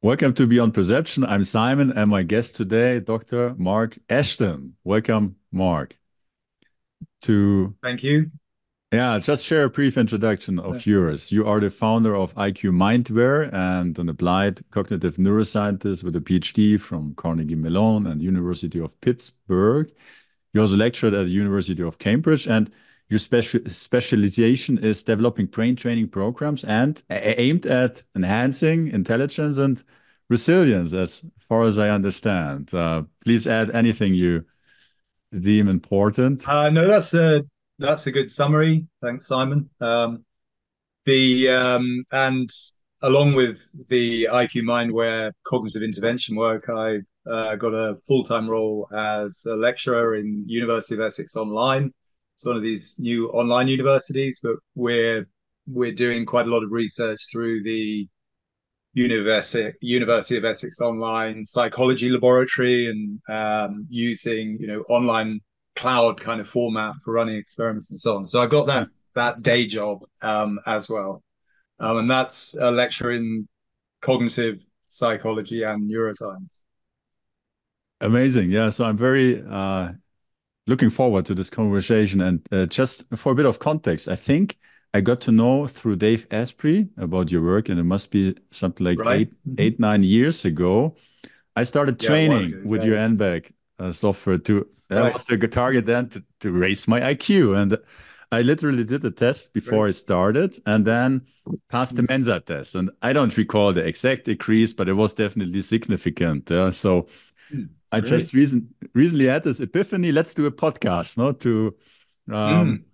Welcome to Beyond Perception. I'm Simon, and my guest today, Dr. Mark Ashton. Welcome, Mark. To thank you. Yeah, just share a brief introduction of yes. yours. You are the founder of IQ Mindware and an applied cognitive neuroscientist with a PhD from Carnegie Mellon and University of Pittsburgh. You also lectured at the University of Cambridge, and your special specialization is developing brain training programs and aimed at enhancing intelligence and resilience, as far as I understand. Uh, please add anything you deem important. Uh, no, that's a that's a good summary. Thanks, Simon. Um, the um, and along with the IQ Mindware cognitive intervention work, I uh, got a full time role as a lecturer in University of Essex Online it's one of these new online universities, but we're we're doing quite a lot of research through the University University of Essex Online Psychology Laboratory and um, using you know online cloud kind of format for running experiments and so on. So I've got that that day job um, as well, um, and that's a lecture in cognitive psychology and neuroscience. Amazing, yeah. So I'm very uh, looking forward to this conversation. And uh, just for a bit of context, I think I got to know through Dave Asprey about your work, and it must be something like right. 8 mm -hmm. eight, nine years ago. I started training with yeah. your N-back uh, software to that right. was the target then to, to raise my IQ. And I literally did the test before right. I started and then passed the mm-hmm. Mensa test. And I don't recall the exact decrease, but it was definitely significant. Yeah? So mm. I Great. just recent, recently had this epiphany. Let's do a podcast, no? To um,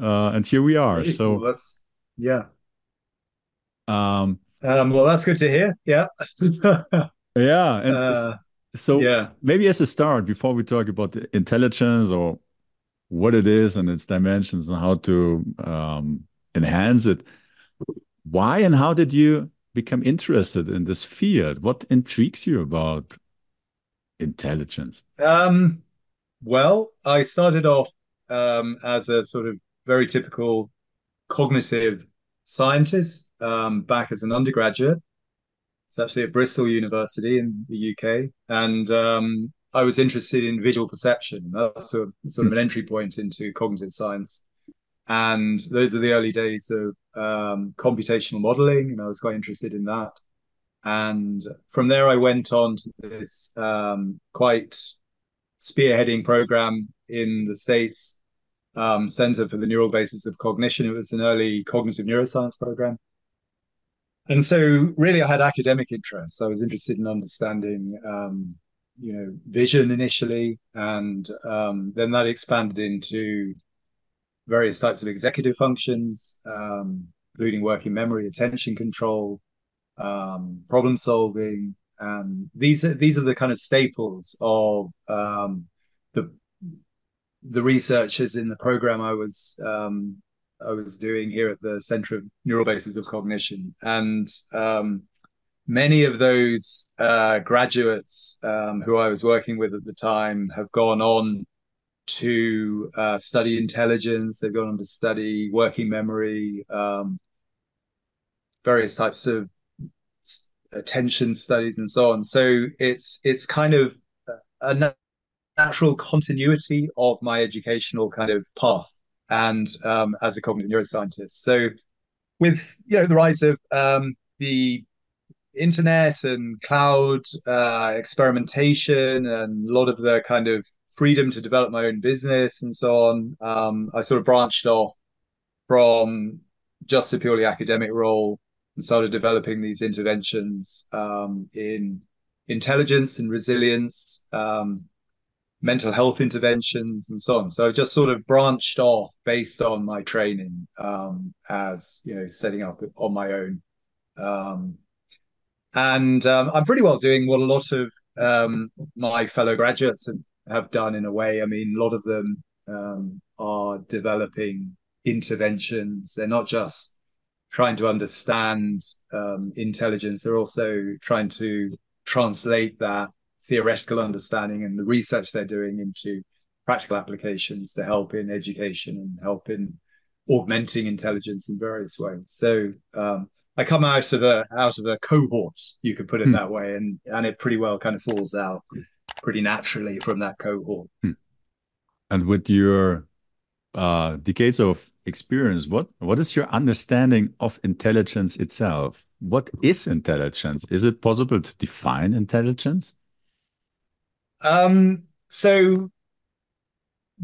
mm. uh, and here we are. Great. So that's yeah. Um, um, well, that's good to hear. Yeah. yeah, and uh, so yeah, maybe as a start, before we talk about intelligence or what it is and its dimensions and how to um, enhance it, why and how did you become interested in this field? What intrigues you about intelligence? Um, well, I started off um, as a sort of very typical cognitive scientist um, back as an undergraduate. It's actually at Bristol University in the UK, and um, I was interested in visual perception. That's a, sort of an entry point into cognitive science. And those were the early days of um, computational modeling, and I was quite interested in that. And from there, I went on to this um, quite spearheading program in the States, um, Center for the Neural Basis of Cognition. It was an early cognitive neuroscience program. And so, really, I had academic interests. I was interested in understanding, um, you know, vision initially, and um, then that expanded into various types of executive functions, um, including working memory, attention control, um, problem solving. And these are these are the kind of staples of um, the the researchers in the program I was um, I was doing here at the Center of Neural Bases of Cognition, and um, many of those uh, graduates um, who I was working with at the time have gone on to uh, study intelligence. They've gone on to study working memory, various types of attention studies and so on. So it's it's kind of a natural continuity of my educational kind of path and um, as a cognitive neuroscientist. So with you know the rise of um, the internet and cloud uh, experimentation and a lot of the kind of freedom to develop my own business and so on, um, I sort of branched off from just a purely academic role and started developing these interventions um, in intelligence and resilience, um, mental health interventions, and so on. So I just sort of branched off based on my training um, as you know, setting up on my own. Um, and um, I'm pretty well doing what a lot of um, my fellow graduates have, have, done in a way. I mean, a lot of them are developing interventions. They're not just trying to understand um, intelligence. They're also trying to translate that theoretical understanding and the research they're doing into practical applications to help in education and help in augmenting intelligence in various ways. So um, I come out of a out of a cohort, you could put it Hmm. that way, and and it pretty well kind of falls out pretty naturally from that cohort. And with your uh, decades of experience, what what is your understanding of intelligence itself? What is intelligence? Is it possible to define intelligence? Um, so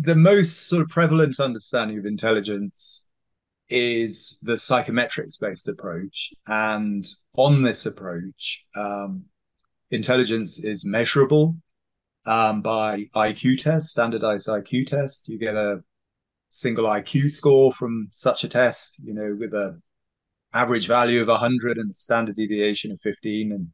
the most sort of prevalent understanding of intelligence is the psychometrics based approach. And on this approach, um, intelligence is measurable um, by IQ test, standardized IQ test. You get a single IQ score from such a test, you know, with a average value of 100 and a standard deviation of 15 and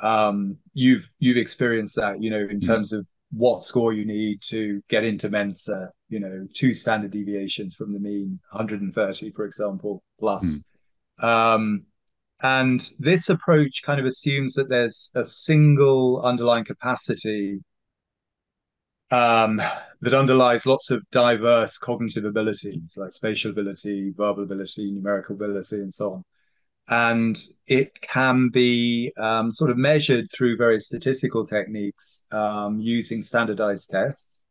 um, you've you've experienced that, you know, in Mm. terms of what score you need to get into Mensa, you know, two standard deviations from the mean, 130, for example, plus. Um, and this approach kind of assumes that there's a single underlying capacity um, that underlies lots of diverse cognitive abilities like spatial ability, verbal ability, numerical ability, and so on. And it can be um, sort of measured through various statistical techniques um, using standardized tests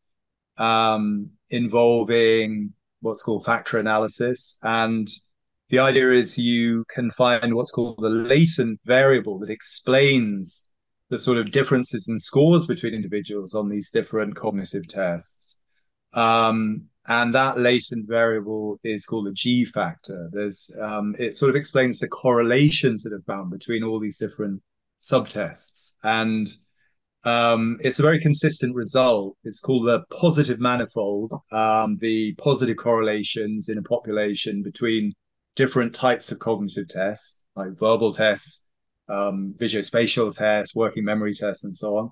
um, involving what's called factor analysis. And the idea is you can find what's called the latent variable that explains the sort of differences in scores between individuals on these different cognitive tests. Um, and that latent variable is called a G factor. There's um, it sort of explains the correlations that are found between all these different subtests, and um, it's a very consistent result. It's called the positive manifold. Um, the positive correlations in a population between different types of cognitive tests, like verbal tests, um, visuospatial tests, working memory tests, and so on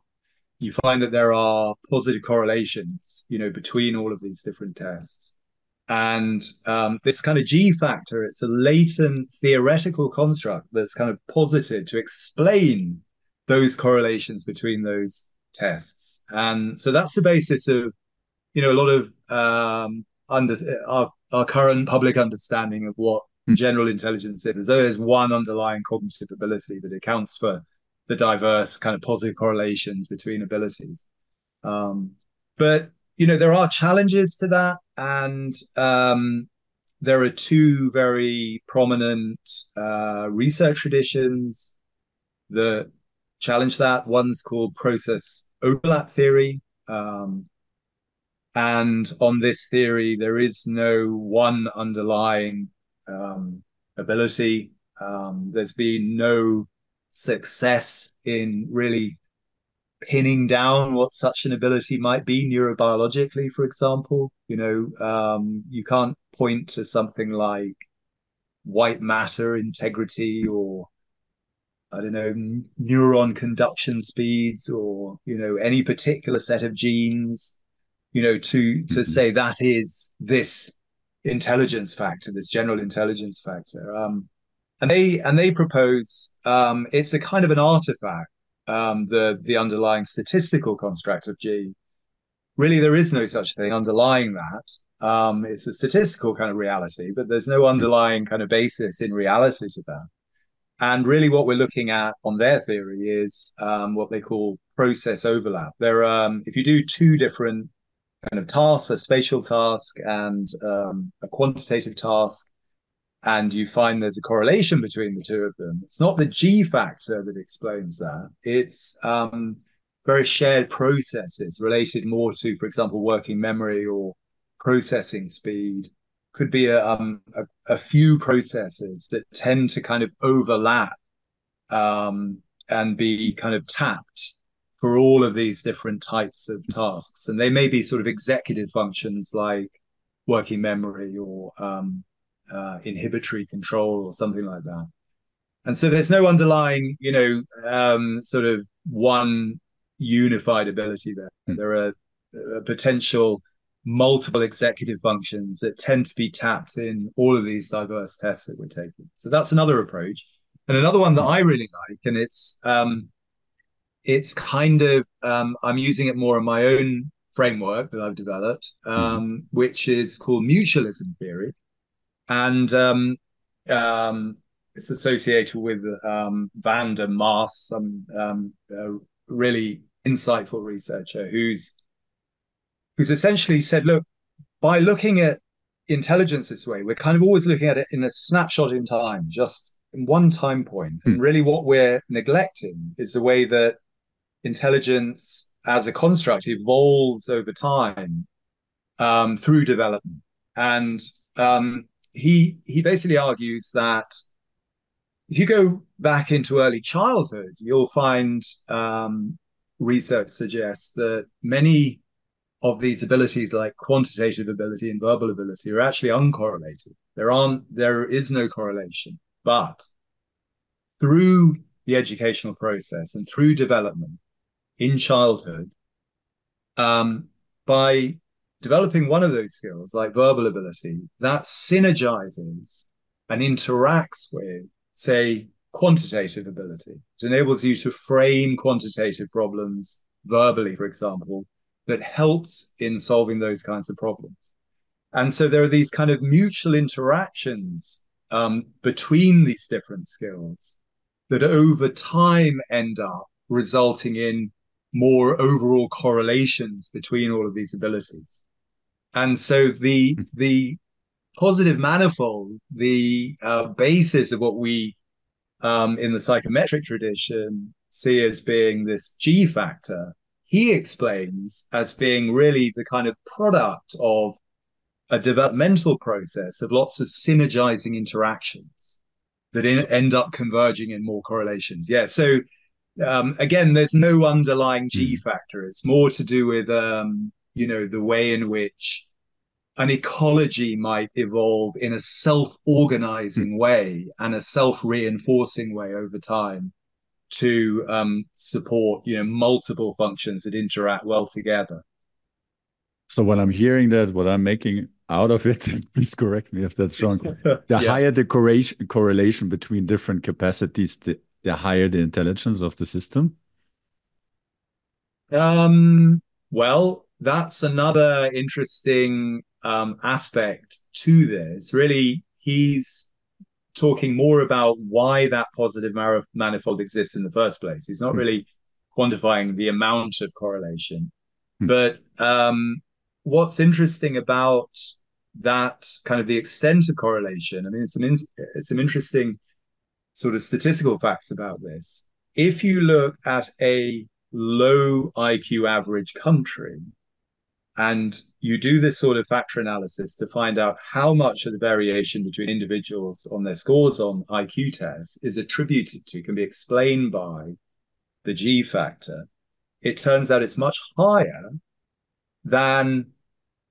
you find that there are positive correlations, you know, between all of these different tests. And um, this kind of G factor, it's a latent theoretical construct that's kind of posited to explain those correlations between those tests. And so that's the basis of, you know, a lot of um, under our, our current public understanding of what. General intelligence is. There's one underlying cognitive ability that accounts for the diverse kind of positive correlations between abilities. Um, but you know there are challenges to that, and um, there are two very prominent uh, research traditions that challenge that. One's called process overlap theory. Um, and on this theory, there is no one underlying ability. Um, there's been no success in really pinning down what such an ability might be neurobiologically, for example. You know, um, you can't point to something like white matter integrity or I don't know, neuron conduction speeds or, you know, any particular set of genes, you know, to to Mhm. say that is this intelligence factor, this general intelligence factor. Um, and they and they propose um, it's a kind of an artifact, um, the the underlying statistical construct of G. Really, there is no such thing underlying that. Um, it's a statistical kind of reality, but there's no underlying kind of basis in reality to that. And really, what we're looking at on their theory is um, what they call process overlap. There, um, if you do two different kind of tasks, a spatial task and um, a quantitative task, and you find there's a correlation between the two of them. It's not the G factor that explains that. It's um, various shared processes related more to, for example, working memory or processing speed. Could be a, um, a, a few processes that tend to kind of overlap um, and be kind of tapped for all of these different types of tasks. And they may be sort of executive functions like working memory or um, uh, inhibitory control or something like that. And so there's no underlying, you know, um, sort of one unified ability there. Hmm. There are uh, potential multiple executive functions that tend to be tapped in all of these diverse tests that we're taking. So that's another approach. And another one that I really like, and it's um, it's kind of um, I'm using it more in my own framework that I've developed, um, which is called mutualism theory. And um, um, it's associated with um, Van der Maas, some um, really insightful researcher who's who's essentially said, look, by looking at intelligence this way, we're kind of always looking at it in a snapshot in time, just in one time point. And hmm. really, what we're neglecting is the way that intelligence as a construct evolves over time um, through development. And um, he he basically argues that if you go back into early childhood, you'll find um, research suggests that many of these abilities, like quantitative ability and verbal ability, are actually uncorrelated. There aren't, there is no correlation. But through the educational process and through development in childhood, um, by developing one of those skills, like verbal ability, that synergizes and interacts with, say, quantitative ability. It enables you to frame quantitative problems verbally, for example, that helps in solving those kinds of problems. And so there are these kind of mutual interactions um, between these different skills that over time end up resulting in more overall correlations between all of these abilities. And so the hmm. the positive manifold, the uh, basis of what we um, in the psychometric tradition see as being this G factor, he explains as being really the kind of product of a developmental process of lots of synergizing interactions that in, end up converging in more correlations. Yeah. So um, again, there's no underlying G hmm. factor. It's more to do with um, you know the way in which an ecology might evolve in a self-organizing hmm. way and a self-reinforcing way over time to um, support you know multiple functions that interact well together. So when I'm hearing that, what I'm making out of it, please correct me if that's wrong. The yeah. higher the correlation correlation between different capacities, the, the higher the intelligence of the system. Um. Well, that's another interesting um, aspect to this. Really, he's talking more about why that positive manifold exists in the first place. He's not mm. really quantifying the amount of correlation. Mm. But um, what's interesting about that kind of the extent of correlation, I mean, it's an in, it's some interesting sort of statistical facts about this. If you look at a low IQ average country, and you do this sort of factor analysis to find out how much of the variation between individuals on their scores on IQ tests is attributed to, can be explained by the G factor. It turns out it's much higher than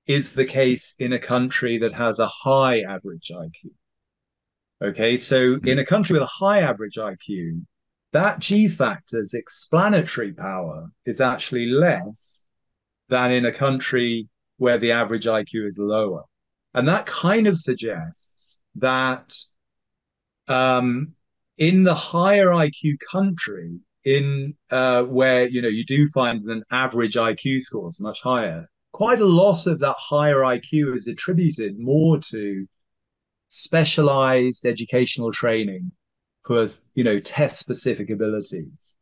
is the case in a country that has a high average IQ. Okay, so in a country with a high average IQ, that G factor's explanatory power is actually less than in a country where the average IQ is lower. And that kind of suggests that um, in the higher IQ country, in uh, where you know you do find an average IQ score is much higher, quite a lot of that higher IQ is attributed more to specialized educational training for you know test specific abilities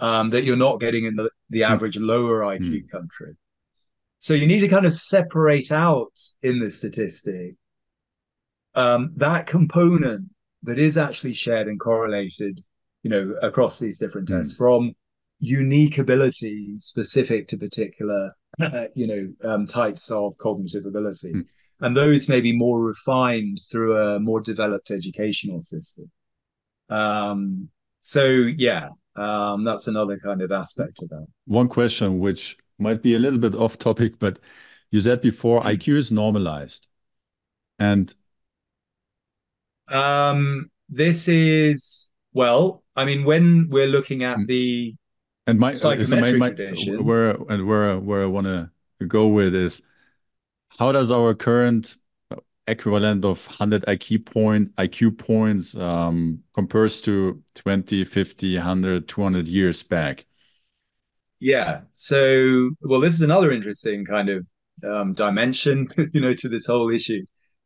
um, that you're not getting in the, the hmm. average lower IQ mm. country. So you need to kind of separate out in the statistic um, that component that is actually shared and correlated, you know, across these different tests mm. from unique ability specific to particular, you know, um, types of cognitive ability. Mm. And those may be more refined through a more developed educational system. Um, so yeah, um, that's another kind of aspect of that. One question which might be a little bit off topic, but you said before. IQ is normalized. And um, this is well, I mean, when we're looking at mm. the and my psychometric so my, my, where and where where I want to go with is how does our current equivalent of 100 IQ point IQ points um, compares to 20, 50, 100, 200 years back? Yeah. So, well, this is another interesting kind of um, dimension, you know, to this whole issue.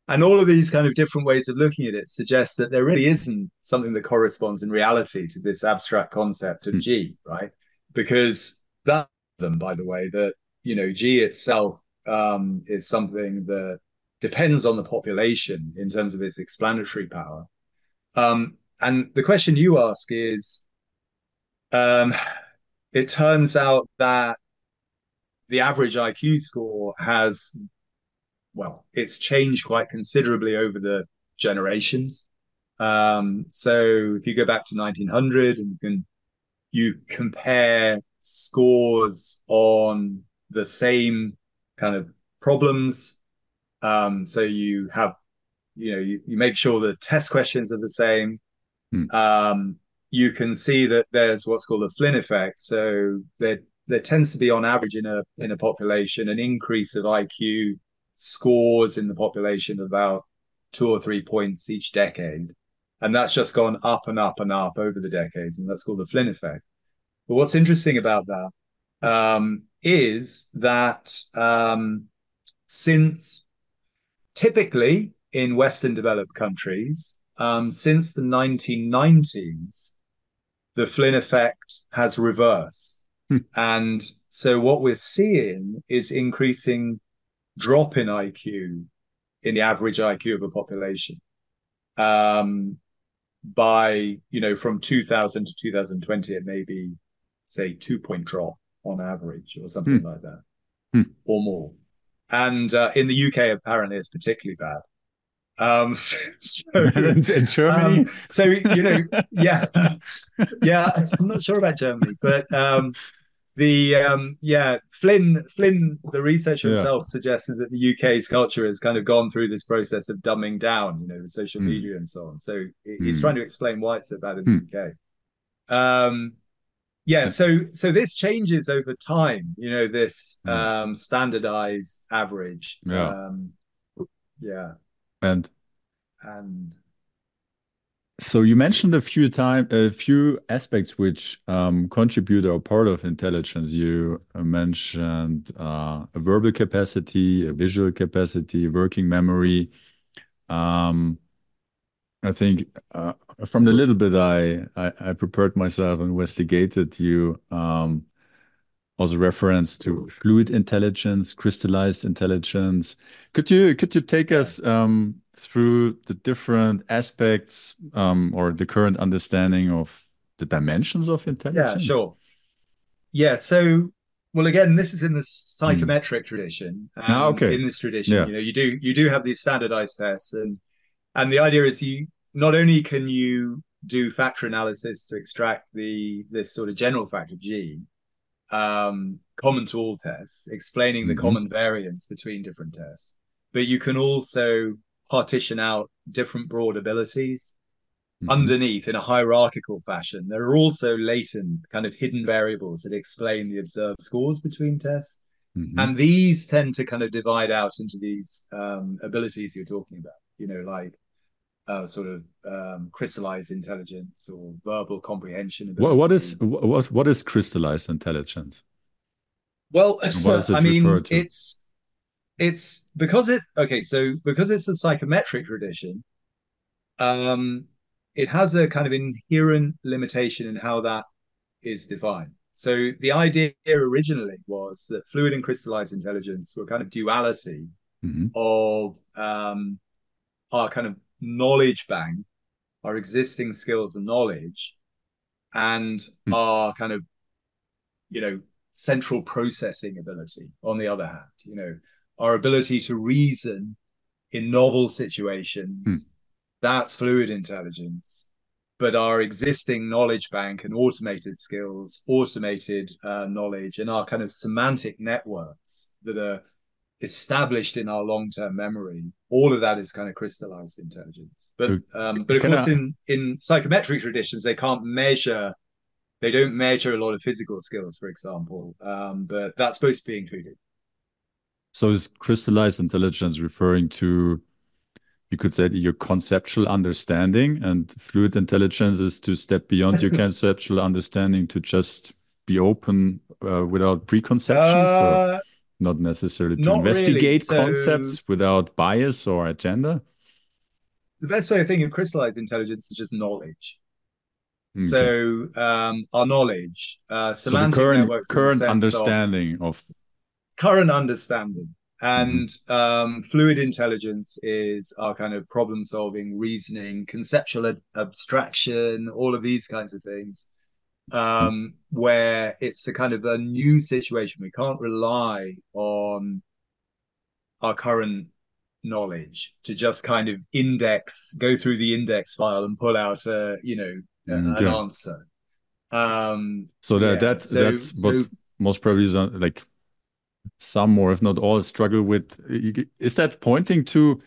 and all of these kind of different ways of looking at it suggests that there really isn't something that corresponds in reality to this abstract concept of mm. G, right? Because that them, by the way, that you know, G itself um, is something that depends on the population in terms of its explanatory power. Um, and the question you ask is, um, it turns out that the average IQ score has, well, it's changed quite considerably over the generations. Um, so if you go back to 1900 and you can you compare scores on the same kind of problems. Um, so you have, you know, you, you make sure the test questions are the same. Hmm. Um, you can see that there's what's called a Flynn effect. So there there tends to be, on average, in a in a population, an increase of IQ scores in the population of about two or three points each decade, and that's just gone up and up and up over the decades, and that's called the Flynn effect. But what's interesting about that um, is that um, since typically in Western developed countries, um, since the 1990s, the Flynn effect has reversed. Hmm. And so what we're seeing is increasing drop in IQ in the average IQ of a population um, by, you know, from 2000 to 2020, it may be, say, two point drop on average or something hmm. like that hmm. or more. And uh, in the UK, apparently, it's particularly bad. Um, so, in Germany, um, so you know, yeah, yeah. I'm not sure about Germany, but um, the um, yeah, Flynn, Flynn, the researcher yeah. himself suggested that the UK's culture has kind of gone through this process of dumbing down, you know, with social mm. media and so on. So he's mm. trying to explain why it's so bad in the mm. UK. Um, yeah so so this changes over time you know this mm. um standardized average yeah um yeah and and so you mentioned a few time a few aspects which um, contribute or part of intelligence. You mentioned uh, a verbal capacity, a visual capacity, working memory. Um, I think uh, from the little bit I, I, I prepared myself and investigated, you um, also reference to fluid intelligence, crystallized intelligence. Could you could you take us um, through the different aspects um, or the current understanding of the dimensions of intelligence? Yeah, sure. Yeah, so well, again, this is in the psychometric mm. tradition. ah, okay. In this tradition, yeah. you know, you do you do have these standardized tests, and and the idea is you not only can you do factor analysis to extract the this sort of general factor G, um, common to all tests, explaining the mm-hmm. common variance between different tests, but you can also partition out different broad abilities mm-hmm. underneath in a hierarchical fashion. There are also latent kind of hidden variables that explain the observed scores between tests. Mm-hmm. And these tend to kind of divide out into these um, abilities you're talking about, you know, like uh, sort of um, crystallized intelligence or verbal comprehension. What, what is what what is crystallized intelligence? Well, so, I mean, it's it's because it okay. So because it's a psychometric tradition, um, it has a kind of inherent limitation in how that is defined. So the idea originally was that fluid and crystallized intelligence were kind of duality mm-hmm. of um, our kind of knowledge bank, our existing skills and knowledge, and mm. our kind of, you know, central processing ability on the other hand, you know, our ability to reason in novel situations, mm. that's fluid intelligence. But our existing knowledge bank and automated skills, automated uh, knowledge, and our kind of semantic networks that are established in our long-term memory all of that is kind of crystallized intelligence. But um, but of Can course I... in in psychometric traditions they can't measure they don't measure a lot of physical skills for example. Um, but that's supposed to be included. So is crystallized intelligence referring to you could say your conceptual understanding and fluid intelligence is to step beyond your conceptual understanding to just be open uh, without preconceptions uh, not necessarily to Not investigate really. So concepts without bias or agenda? the best way of thinking of crystallized intelligence is just knowledge. Okay. So um, our knowledge, uh, So the current networks in the current sense of understanding of current understanding. And um, fluid intelligence is our kind of problem solving, reasoning, conceptual abstraction, all of these kinds of things, um, where it's a kind of a new situation. We can't rely on our current knowledge to just kind of index, go through the index file and pull out a, you know, a- Mm, an answer. Um, so that yeah. that's So that's so what most probably is, uh, like some or if not all struggle with. Is that pointing to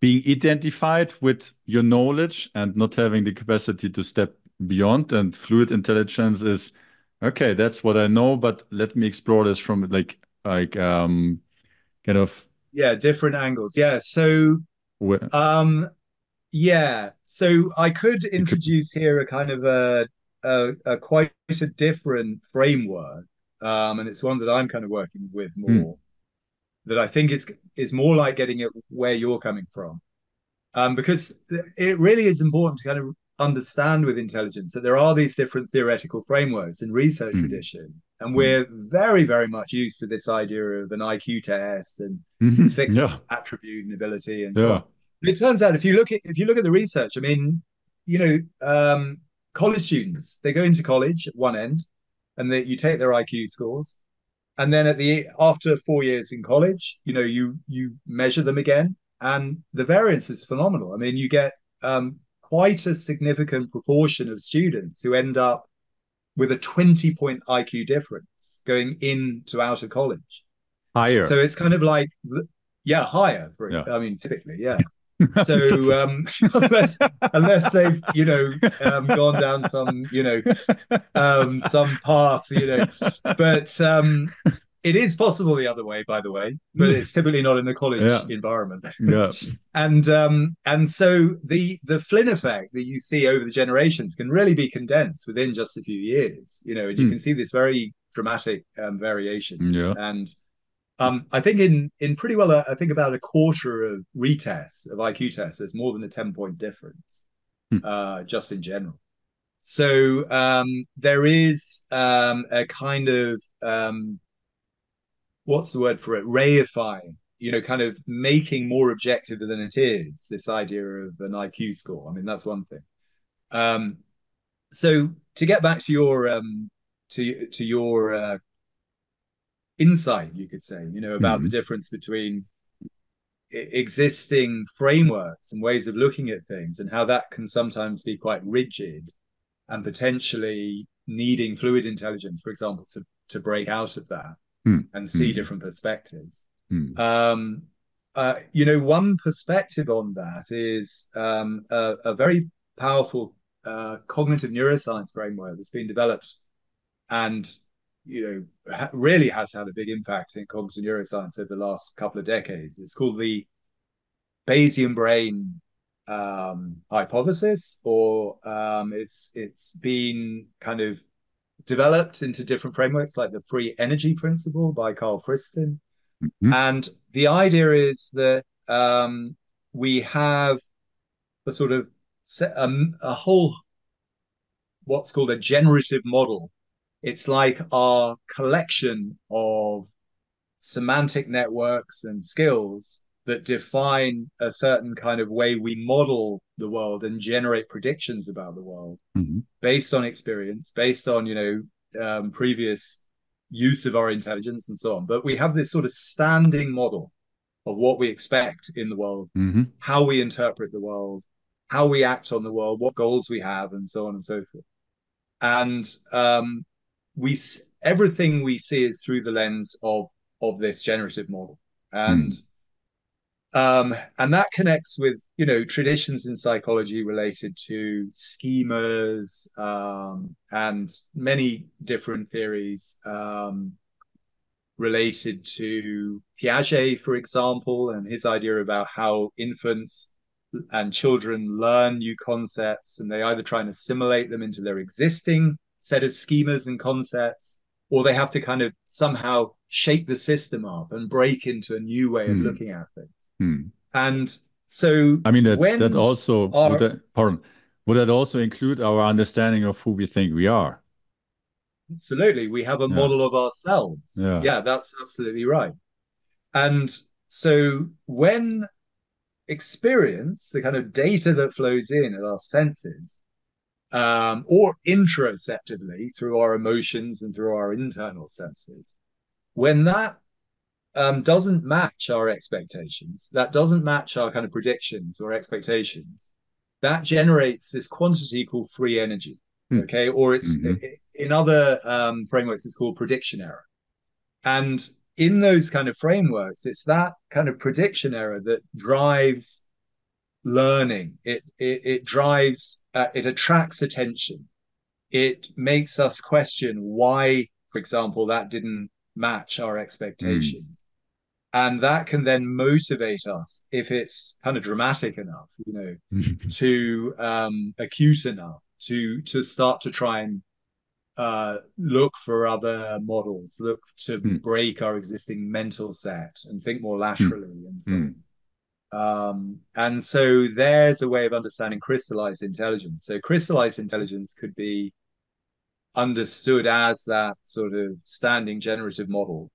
being identified with your knowledge and not having the capacity to step beyond? And fluid intelligence is okay. That's what I know, but let me explore this from like like um kind of yeah, different angles. Yeah. So where Um, yeah. So I could introduce here a kind of a, a, a quite a different framework. Um, and it's one that I'm kind of working with Hmm. more that I think is is more like getting at where you're coming from. Um, because it really is important to kind of understand with intelligence that there are these different theoretical frameworks and research Hmm. tradition, and Hmm. we're very, very much used to this idea of an IQ test and this Mhm. fixed Yeah. attribute and ability and so on. But it turns out if you look at if you look at the research, I mean, you know, um, college students they go into college at one end, and they, you take their IQ scores, and then at the after four years in college, you know, you you measure them again, and the variance is phenomenal. I mean, you get um, quite a significant proportion of students who end up with a 20 point IQ difference going into out of college. Higher. So it's kind of like, yeah, higher. For, Yeah. I mean, typically, yeah. So um, unless unless they've you know um, gone down some you know um, some path, you know, but um, it is possible the other way, by the way, but it's typically not in the college Yeah. environment. yeah. and um, and so the the Flynn effect that you see over the generations can really be condensed within just a few years, you know, and you Hmm. can see this very dramatic um, variations. Yeah. And um, I think in in pretty well, uh, I think about a quarter of retests of IQ tests, there's more than a ten point difference, Hmm. uh, just in general. So um, there is um, a kind of um, what's the word for it? Reifying, you know, kind of making more objective than it is. This idea of an IQ score. I mean, that's one thing. Um, so to get back to your um, to to your uh, insight, you could say, you know, about the Mhm. difference between existing frameworks and ways of looking at things and how that can sometimes be quite rigid and potentially needing fluid intelligence, for example, to to break out of that Hmm. and see Hmm. different perspectives. Hmm. Um, uh, you know, one perspective on that is um, a, a very powerful uh, cognitive neuroscience framework that's been developed and you know ha- really has had a big impact in cognitive neuroscience over the last couple of decades. It's called the Bayesian brain um, hypothesis, or um, it's it's been kind of developed into different frameworks like the free energy principle by Karl Friston. Mhm. And the idea is that um, we have a sort of a, a whole what's called a generative model. It's like our collection of semantic networks and skills that define a certain kind of way we model the world and generate predictions about the world Mhm. based on experience, based on you know um, previous use of our intelligence and so on. But we have this sort of standing model of what we expect in the world, Mhm. how we interpret the world, how we act on the world, what goals we have, and so on and so forth. And um, we everything we see is through the lens of of this generative model, and um, and that connects with you know traditions in psychology related to schemas um, and many different theories um, related to Piaget, for example, and his idea about how infants and children learn new concepts, and they either try and assimilate them into their existing set of schemas and concepts, or they have to kind of somehow shake the system up and break into a new way of Hmm. looking at things. Hmm. And so I mean that when that also our- would that, pardon would that also include our understanding of who we think we are? Absolutely. We have a Yeah. model of ourselves. Yeah. that's absolutely right. And so when experience, the kind of data that flows in at our senses, um, or introceptively through our emotions and through our internal senses, when that um, doesn't match our expectations, that doesn't match our kind of predictions or expectations, that generates this quantity called free energy. Hmm. Okay. Or it's Mhm. in other um, frameworks, it's called prediction error. And in those kind of frameworks, it's that kind of prediction error that drives learning. It it, it drives, uh, it attracts attention. It makes us question why, for example, that didn't match our expectations. And that can then motivate us if it's kind of dramatic enough, you know, to um, acute enough to to start to try and uh, look for other models, look to Hmm. break our existing mental set and think more laterally and so Hmm. on. Um, and so there's a way of understanding crystallized intelligence. So crystallized intelligence could be understood as that sort of standing generative model.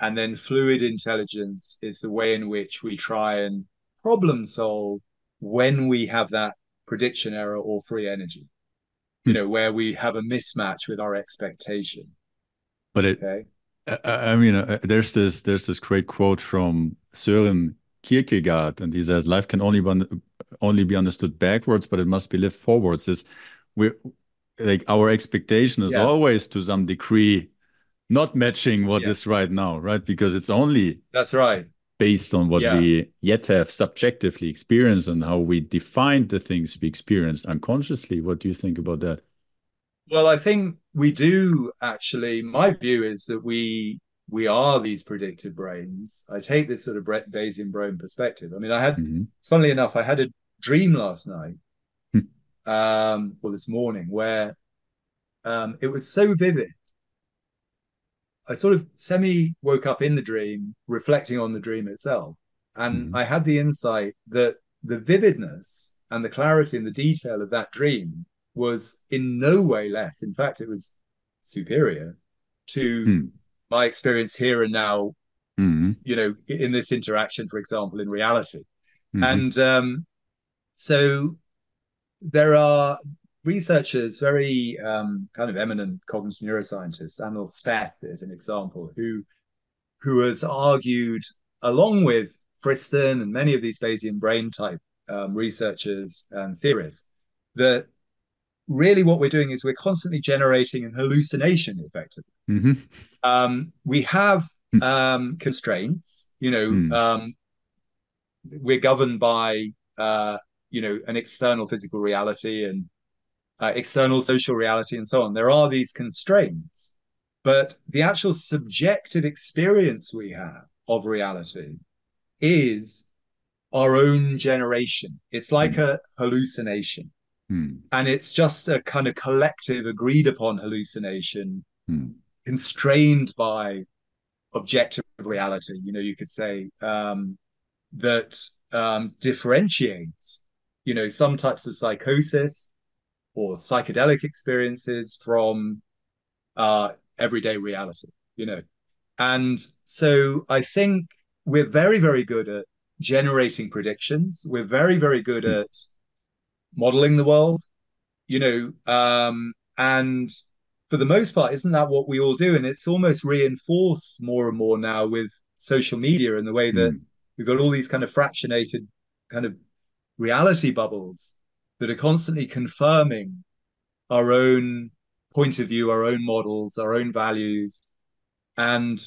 And then fluid intelligence is the way in which we try and problem solve when we have that prediction error or free energy, you Hmm. know, where we have a mismatch with our expectation. But it, Okay. I, I mean, uh, there's this there's this great quote from Søren Kierkegaard, and he says, "Life can only be only be understood backwards, but it must be lived forwards." Is we like our expectation is Yeah. always to some degree not matching what is Yes. right now, right? Because it's only That's right. based on what Yeah. we yet have subjectively experienced and how we define the things we experienced unconsciously. What do you think about that? Well, I think we do actually. My view is that we we are these predictive brains. I take this sort of Bayesian brain perspective. I mean, I had, Mhm. funnily enough, I had a dream last night, Hmm. um, or this morning, where um, it was so vivid. I sort of semi woke up in the dream, reflecting on the dream itself, and Mhm. I had the insight that the vividness and the clarity and the detail of that dream was in no way less. In fact, it was superior to Hmm. my experience here and now, Mhm. you know, in this interaction, for example, in reality. Mhm. And um, so there are researchers, very um, kind of eminent cognitive neuroscientists, Anil Seth is an example, who who has argued, along with Friston and many of these Bayesian brain type um, researchers and theorists, that really what we're doing is we're constantly generating an hallucination effectively. Mhm. Um, we have Hmm. um, constraints, you know, um, we're governed by, uh, you know, an external physical reality and uh, external social reality and so on. There are these constraints, but the actual subjective experience we have of reality is our own generation. It's like Hmm. a hallucination. Hmm. And it's just a kind of collective agreed upon hallucination Hmm. constrained by objective reality, you know, you could say, um, that um, differentiates, you know, some types of psychosis or psychedelic experiences from uh, everyday reality, you know. And so I think we're very, very good at generating predictions. We're very, very good Hmm. at modeling the world, you know, um, and for the most part, isn't that what we all do? And it's almost reinforced more and more now with social media and the way that Hmm. we've got all these kind of fractionated kind of reality bubbles that are constantly confirming our own point of view, our own models, our own values, and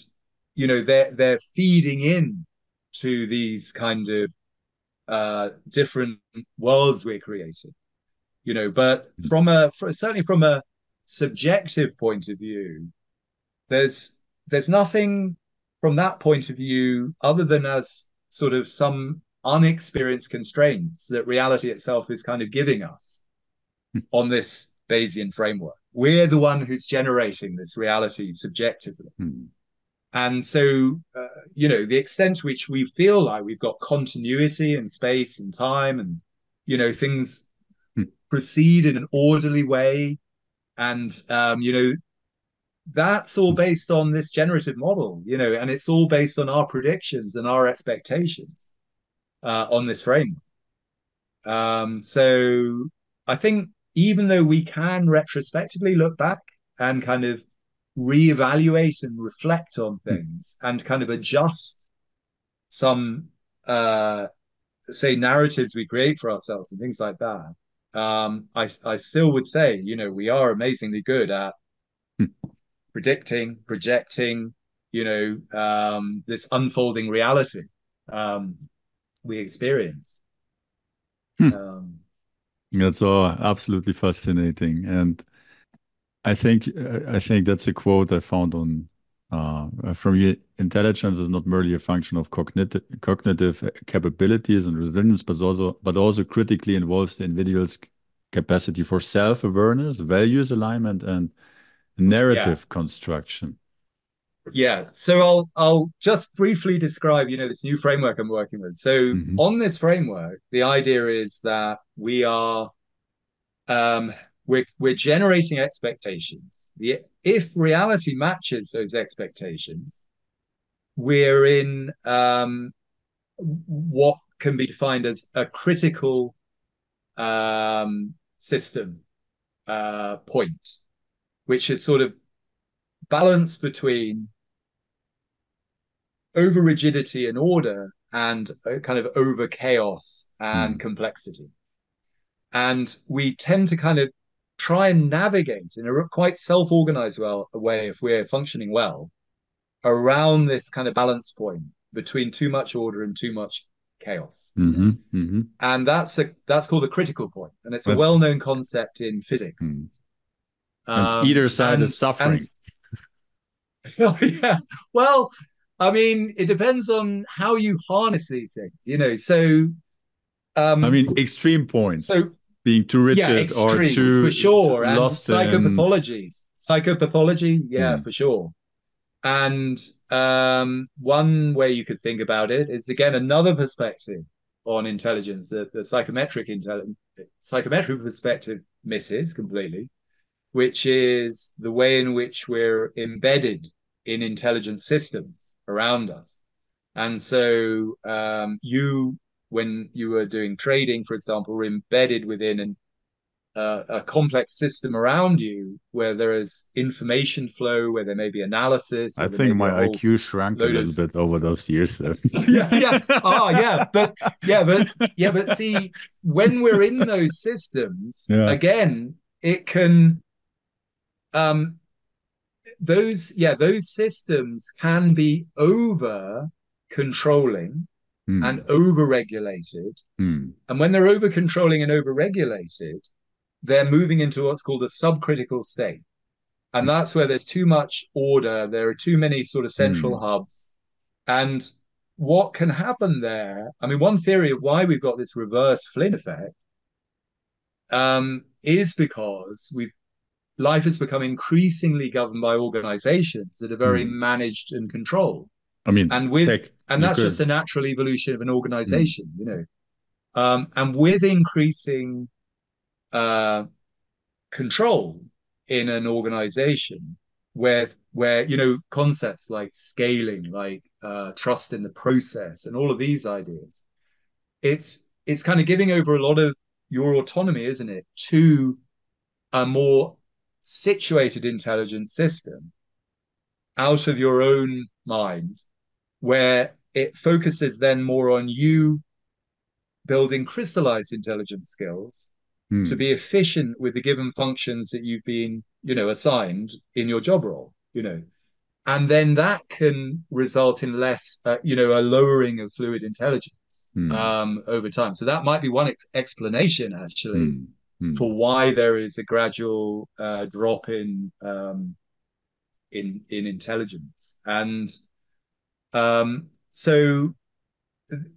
you know they're they're feeding in to these kind of uh, different worlds we're creating. You know, but from a for, certainly from a subjective point of view, there's there's nothing from that point of view other than as sort of some unexperienced constraints that reality itself is kind of giving us on this Bayesian framework. We're the one who's generating this reality subjectively. Hmm. and so uh, you know the extent to which we feel like we've got continuity in space and time and you know things Hmm. proceed in an orderly way and um, you know that's all based on this generative model you know and it's all based on our predictions and our expectations uh, on this framework um, so i think even though we can retrospectively look back and kind of reevaluate and reflect on Hmm. things and kind of adjust some uh say narratives we create for ourselves and things like that um i i still would say you know we are amazingly good at Hmm. predicting projecting you know um this unfolding reality um we experience Hmm. um That's all absolutely fascinating. And I think I think that's a quote I found on uh, from you. Intelligence is not merely a function of cognitive cognitive capabilities and resilience, but also but also critically involves the individual's capacity for self-awareness, values alignment, and yeah narrative construction. Yeah so i'll i'll just briefly describe you know this new framework i'm working with so hmm on this framework the idea is that we are um, we're we're generating expectations. The, if reality matches those expectations, we're in um, what can be defined as a critical um, system uh, point, which is sort of balance between over rigidity and order and kind of over chaos and Mm. complexity. And we tend to kind of try and navigate in a quite self-organized well, way if we're functioning well around this kind of balance point between too much order and too much chaos. hmm hmm And that's a that's called the critical point, and it's a well-known concept in physics. mm. And Um, either side and is suffering. And yeah, well, I mean, it depends on how you harness these things, you know. So, um, I mean, extreme points, so being too yeah, rigid or too, for sure, too and psychopathologies, psychopathology, yeah, Mm. for sure. And um, one way you could think about it is again another perspective on intelligence. The, the psychometric intelligence, psychometric perspective misses completely, which is the way in which we're embedded in intelligent systems around us. And so um, you, when you were doing trading, for example, were embedded within an uh, a complex system around you where there is information flow, where there may be analysis, I think my IQ shrank a little of bit over those years. So. yeah, yeah. Ah, yeah. But yeah, but yeah, but see, when we're in those systems, Yeah. again, it can um those yeah, those systems can be over controlling Hmm. and over regulated. Hmm. And when they're over controlling and over regulated, they're moving into what's called a subcritical state. And that's where there's too much order, there are too many sort of central Hmm. hubs. And what can happen there? I mean, one theory of why we've got this reverse Flynn effect um, is because we've life has become increasingly governed by organizations that are very Hmm. managed and controlled. I mean, And with tech, and that's just a natural evolution of an organization, you know. Um, and with increasing uh, control in an organization where where you know concepts like scaling like uh, trust in the process and all of these ideas it's it's kind of giving over a lot of your autonomy isn't it to a more situated intelligent system out of your own mind where it focuses then more on you building crystallized intelligence skills Hmm. to be efficient with the given functions that you've been, you know, assigned in your job role, you know. And then that can result in less, uh, you know, a lowering of fluid intelligence Hmm. um, over time. So that might be one ex- explanation, actually, Hmm. Hmm. for why there is a gradual uh, drop in um, in in intelligence. And um, so,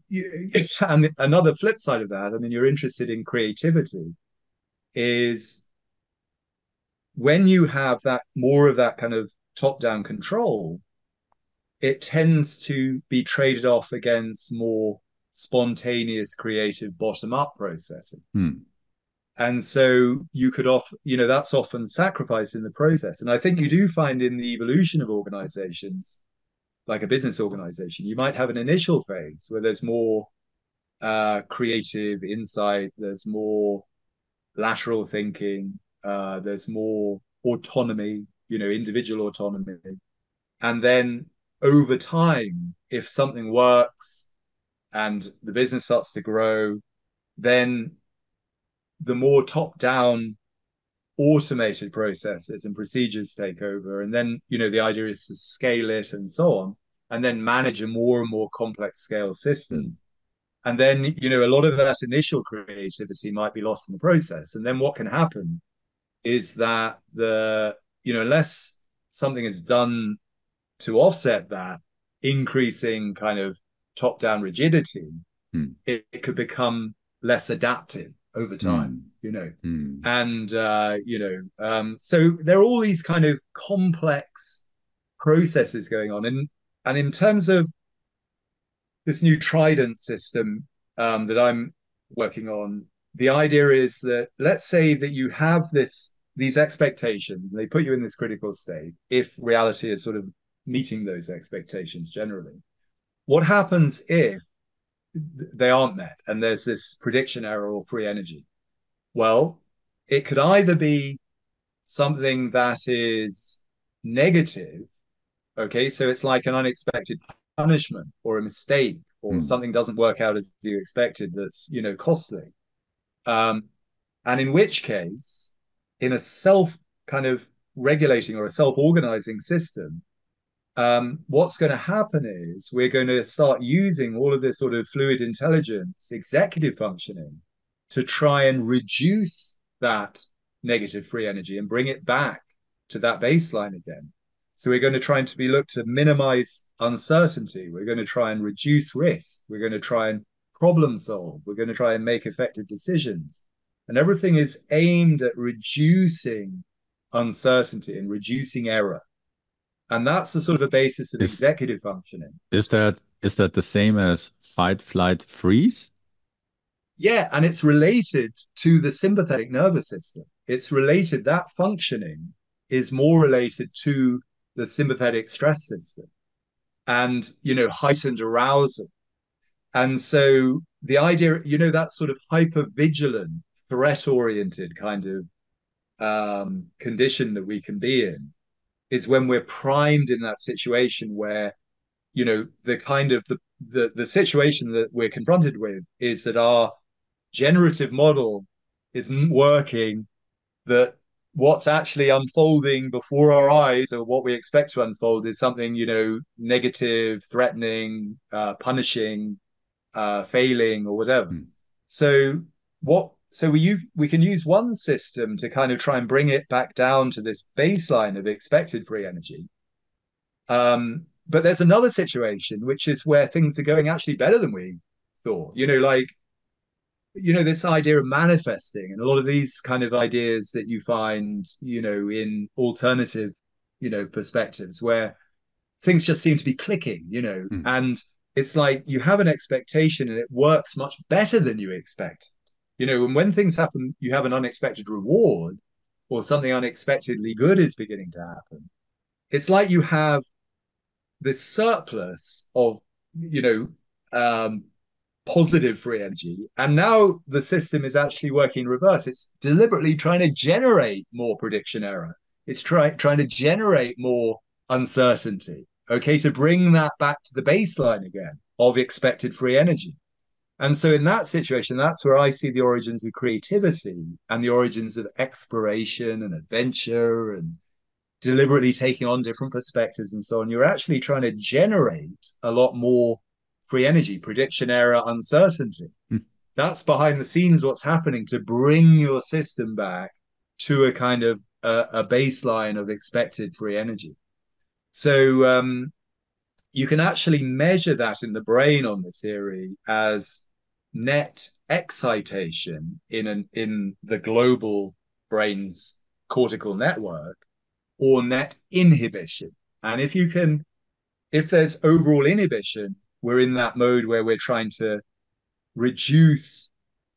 you, and another flip side of that, I mean, you're interested in creativity is when you have that more of that kind of top down control it tends to be traded off against more spontaneous, creative bottom up processing. Hmm. And so you could off you know, that's often sacrificed in the process. And I think you do find in the evolution of organizations, like a business organization, you might have an initial phase where there's more uh, creative insight, there's more lateral thinking, uh, there's more autonomy, you know, individual autonomy. And then over time, if something works and the business starts to grow, then the more top down automated processes and procedures take over. And then, you know, the idea is to scale it and so on, and then manage a more and more complex scale system. And then, you know, a lot of that initial creativity might be lost in the process. And then what can happen is that the, you know, unless something is done to offset that increasing kind of top down rigidity, it, it could become less adaptive over time, mm. you know. Mm. And uh, you know, um, so there are all these kind of complex processes going on, and and in terms of this new Trident system um, that I'm working on, the idea is that let's say that you have this these expectations, and they put you in this critical state. If reality is sort of meeting those expectations generally, what happens if they aren't met and there's this prediction error or free energy well it could either be something that is negative okay so it's like an unexpected punishment or a mistake or mm. something doesn't work out as you expected that's you know costly um, and in which case in a self kind of regulating or a self-organizing system um, what's going to happen is we're going to start using all of this sort of fluid intelligence, executive functioning to try and reduce that negative free energy and bring it back to that baseline again. So we're going to try and to be looked to minimize uncertainty. We're going to try and reduce risk. We're going to try and problem solve. We're going to try and make effective decisions. And everything is aimed at reducing uncertainty and reducing error and that's the sort of a basis of is, executive functioning. is that is that the same as fight flight freeze? Yeah and it's related to the sympathetic nervous system. It's related that functioning is more related to the sympathetic stress system and you know heightened arousal. And so the idea you know that sort of hyper vigilant threat oriented kind of um, condition that we can be in is when we're primed in that situation where you know the kind of the, the the situation that we're confronted with is that our generative model isn't working that what's actually unfolding before our eyes or what we expect to unfold is something you know negative threatening uh, punishing uh, failing or whatever mm. so what so we we can use one system to kind of try and bring it back down to this baseline of expected free energy. Um, but there's another situation which is where things are going actually better than we thought. You know, like you know this idea of manifesting and a lot of these kind of ideas that you find you know in alternative you know perspectives where things just seem to be clicking you know mm. and it's like you have an expectation and it works much better than you expect you know, and when things happen, you have an unexpected reward or something unexpectedly good is beginning to happen. It's like you have this surplus of, you know, um, positive free energy. And now the system is actually working in reverse. It's deliberately trying to generate more prediction error. It's try, trying to generate more uncertainty, okay, to bring that back to the baseline again of expected free energy. And so, in that situation, that's where I see the origins of creativity and the origins of exploration and adventure and deliberately taking on different perspectives and so on. You're actually trying to generate a lot more free energy, prediction error, uncertainty. Mm. That's behind the scenes what's happening to bring your system back to a kind of a, a baseline of expected free energy. So, um, you can actually measure that in the brain on the theory as net excitation in an in the global brain's cortical network or net inhibition and if you can if there's overall inhibition, we're in that mode where we're trying to reduce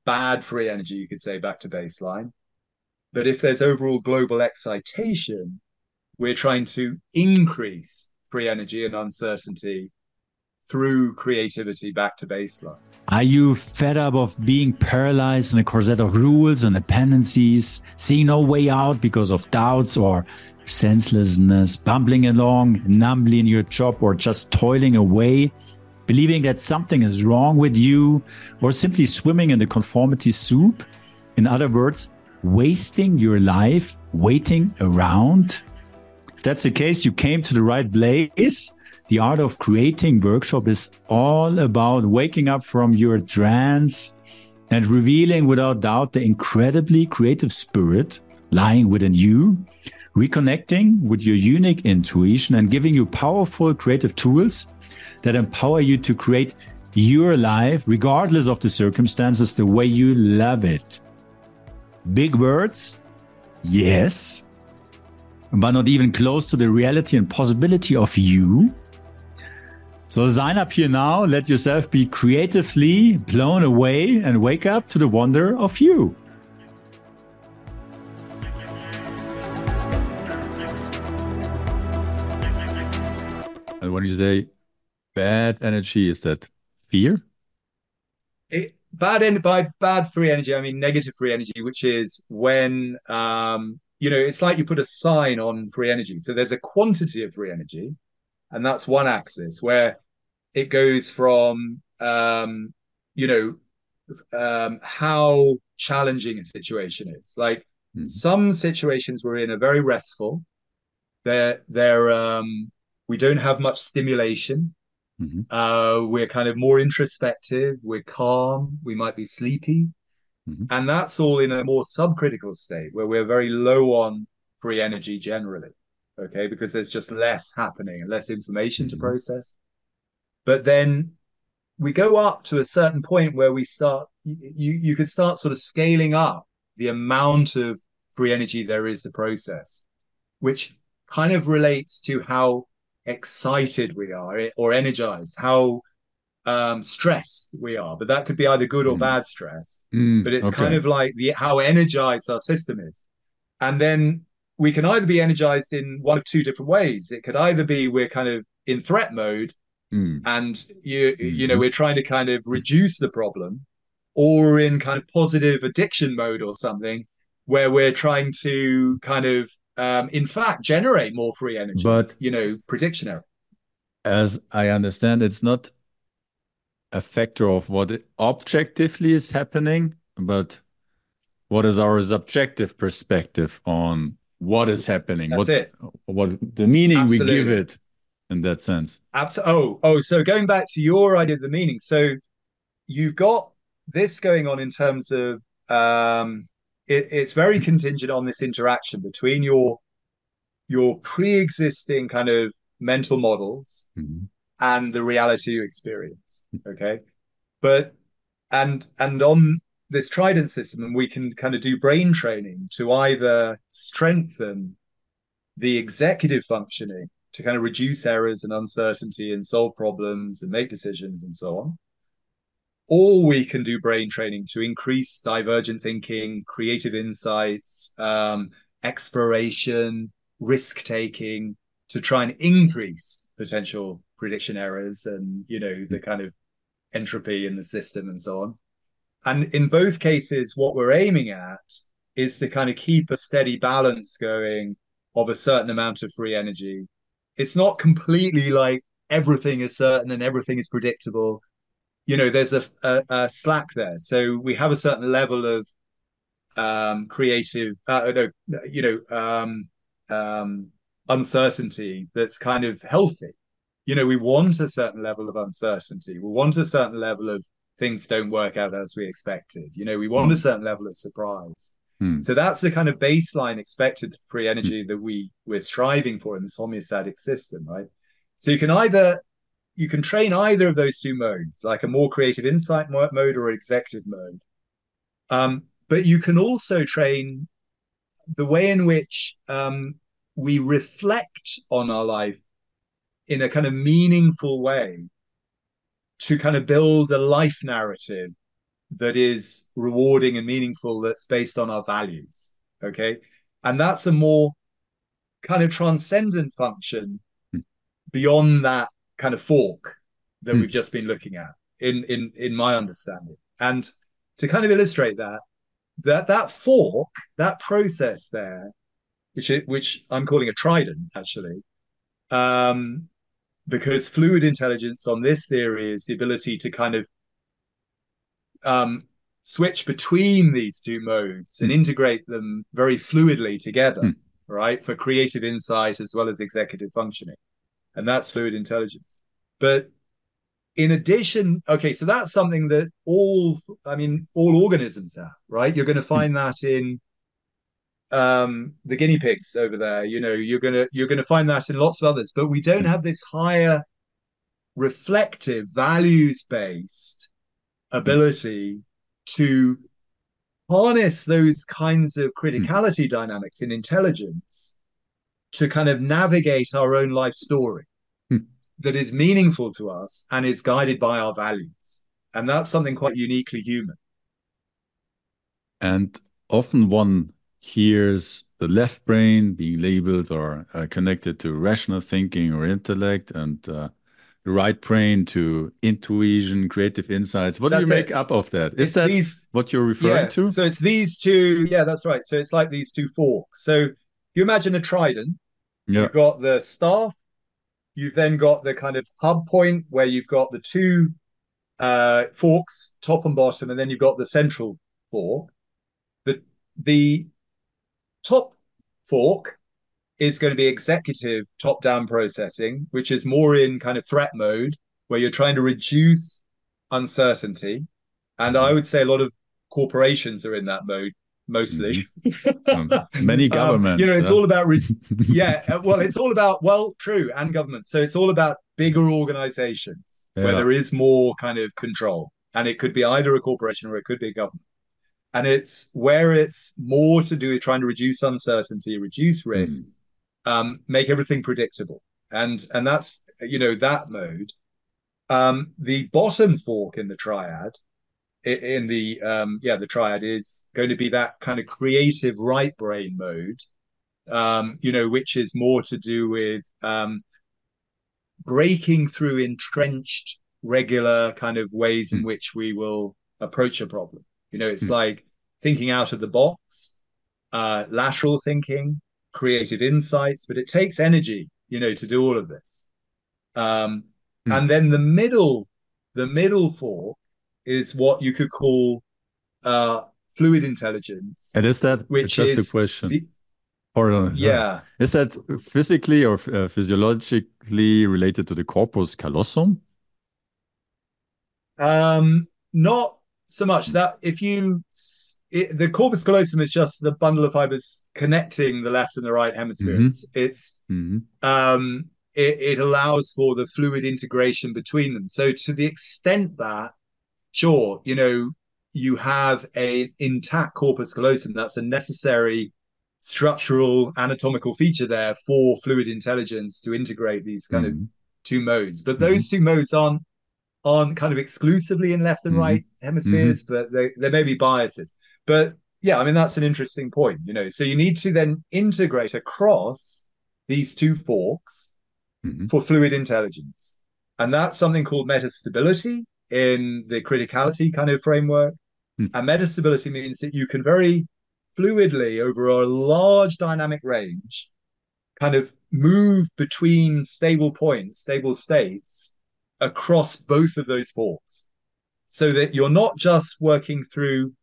bad free energy, you could say, back to baseline. But if there's overall global excitation, we're trying to increase free energy and uncertainty through creativity back to baseline. Are you fed up of being paralyzed in a corset of rules and dependencies, seeing no way out because of doubts or senselessness, bumbling along numbly in your job or just toiling away, believing that something is wrong with you, or simply swimming in the conformity soup? In other words, wasting your life waiting around? If that's the case, you came to the right place the Art of Creating workshop is all about waking up from your trance and revealing without doubt the incredibly creative spirit lying within you, reconnecting with your unique intuition and giving you powerful creative tools that empower you to create your life, regardless of the circumstances, the way you love it. Big words? Yes. But not even close to the reality and possibility of you so sign up here now, let yourself be creatively blown away and wake up to the wonder of you. And when you say bad energy, is that fear? It, bad by bad free energy, I mean negative free energy, which is when um, you know it's like you put a sign on free energy. So there's a quantity of free energy, and that's one axis where it goes from um, you know um, how challenging a situation is. Like mm. some situations we're in are very restful. They're they're um, we don't have much stimulation. Mm-hmm. Uh, we're kind of more introspective. We're calm. We might be sleepy, mm-hmm. and that's all in a more subcritical state where we're very low on free energy generally okay because there's just less happening and less information mm-hmm. to process but then we go up to a certain point where we start you you could start sort of scaling up the amount of free energy there is to process which kind of relates to how excited we are or energized how um, stressed we are but that could be either good or mm. bad stress mm, but it's okay. kind of like the how energized our system is and then we can either be energized in one of two different ways. It could either be we're kind of in threat mode mm. and you mm-hmm. you know we're trying to kind of reduce the problem or in kind of positive addiction mode or something where we're trying to kind of um, in fact generate more free energy but you know prediction error as i understand it's not a factor of what objectively is happening but what is our subjective perspective on what is happening That's what it. what the meaning Absolutely. we give it in that sense Absolutely. oh oh so going back to your idea of the meaning so you've got this going on in terms of um it, it's very contingent on this interaction between your your pre-existing kind of mental models mm-hmm. and the reality you experience okay but and and on this trident system and we can kind of do brain training to either strengthen the executive functioning to kind of reduce errors and uncertainty and solve problems and make decisions and so on. Or we can do brain training to increase divergent thinking creative insights um, exploration risk taking to try and increase potential prediction errors and you know the kind of entropy in the system and so on and in both cases, what we're aiming at is to kind of keep a steady balance going of a certain amount of free energy. It's not completely like everything is certain and everything is predictable. You know, there's a, a, a slack there. So we have a certain level of um, creative, uh, you know, um, um, uncertainty that's kind of healthy. You know, we want a certain level of uncertainty. We want a certain level of things don't work out as we expected. You know, we want a hmm. certain level of surprise. Mm. So that's the kind of baseline expected free energy mm. that we we're striving for in this homeostatic system, right? So you can either you can train either of those two modes, like a more creative insight mode or executive mode. Um, but you can also train the way in which um, we reflect on our life in a kind of meaningful way to kind of build a life narrative that is rewarding and meaningful that's based on our values okay and that's a more kind of transcendent function mm. beyond that kind of fork that mm. we've just been looking at in in in my understanding and to kind of illustrate that that that fork that process there which it, which i'm calling a trident actually um because fluid intelligence on this theory is the ability to kind of um, switch between these two modes and hmm. integrate them very fluidly together, mm. right, for creative insight as well as executive functioning. And that's fluid intelligence. But in addition, okay, so that's something that all, I mean, all organisms have, right? You're going to hmm. find that in um, the guinea pigs over there. You know, you're gonna you're gonna find that in lots of others, but we don't have this higher reflective, values based ability to harness those kinds of criticality dynamics in intelligence to kind of navigate our own life story hmm. that is meaningful to us and is guided by our values. And that's something quite uniquely human. And often one hears the left brain being labeled or uh, connected to rational thinking or intellect and uh, the right brain to intuition creative insights. What that's do you make up of that? Is it's that these, what you're referring yeah, to? so it's these two yeah that's right. So it's like these two forks. So you imagine a trident. Yeah. you've got the staff you've then got the kind of hub point where you've got the two uh, forks top and bottom and then you've got the central fork. The the top fork is going to be executive top down processing, which is more in kind of threat mode, where you're trying to reduce uncertainty. And I would say a lot of corporations are in that mode mostly. Mm-hmm. many governments. um, you know, it's all about, re- yeah, uh, well, it's all about, well, true, and government. So it's all about bigger organizations yeah. where there is more kind of control. And it could be either a corporation or it could be a government and it's where it's more to do with trying to reduce uncertainty, reduce hmm. risk, mm. um, make everything predictable, and and that's you know that mode. Um, the bottom fork in the triad, in the um, yeah the triad is going to be that kind of creative right brain mode, um, you know, which is more to do with um, breaking through entrenched regular kind of ways in hmm. which we will approach a problem you know, it's mm. like thinking out of the box, uh, lateral thinking, creative insights, but it takes energy, you know, to do all of this. Um, mm. And then the middle, the middle fork is what you could call uh, fluid intelligence. And is that which just is a question? The, Pardon, yeah. Is that physically or uh, physiologically related to the corpus callosum? Um, not so much that if you it, the corpus callosum is just the bundle of fibers connecting the left and the right hemispheres. Mm-hmm. It's mm-hmm. um, it, it, allows for the fluid integration between them. So to the extent that, sure, you know, you have a intact corpus callosum, that's a necessary structural anatomical feature there for fluid intelligence to integrate these kind mm-hmm. of two modes. But those mm-hmm. two modes aren't aren't kind of exclusively in left and mm-hmm. right hemispheres, mm-hmm. but they, there may be biases. But yeah, I mean that's an interesting point, you know. So you need to then integrate across these two forks mm-hmm. for fluid intelligence. And that's something called metastability in the criticality kind of framework. Mm. And metastability means that you can very fluidly over a large dynamic range kind of move between stable points, stable states across both of those forks so that you're not just working through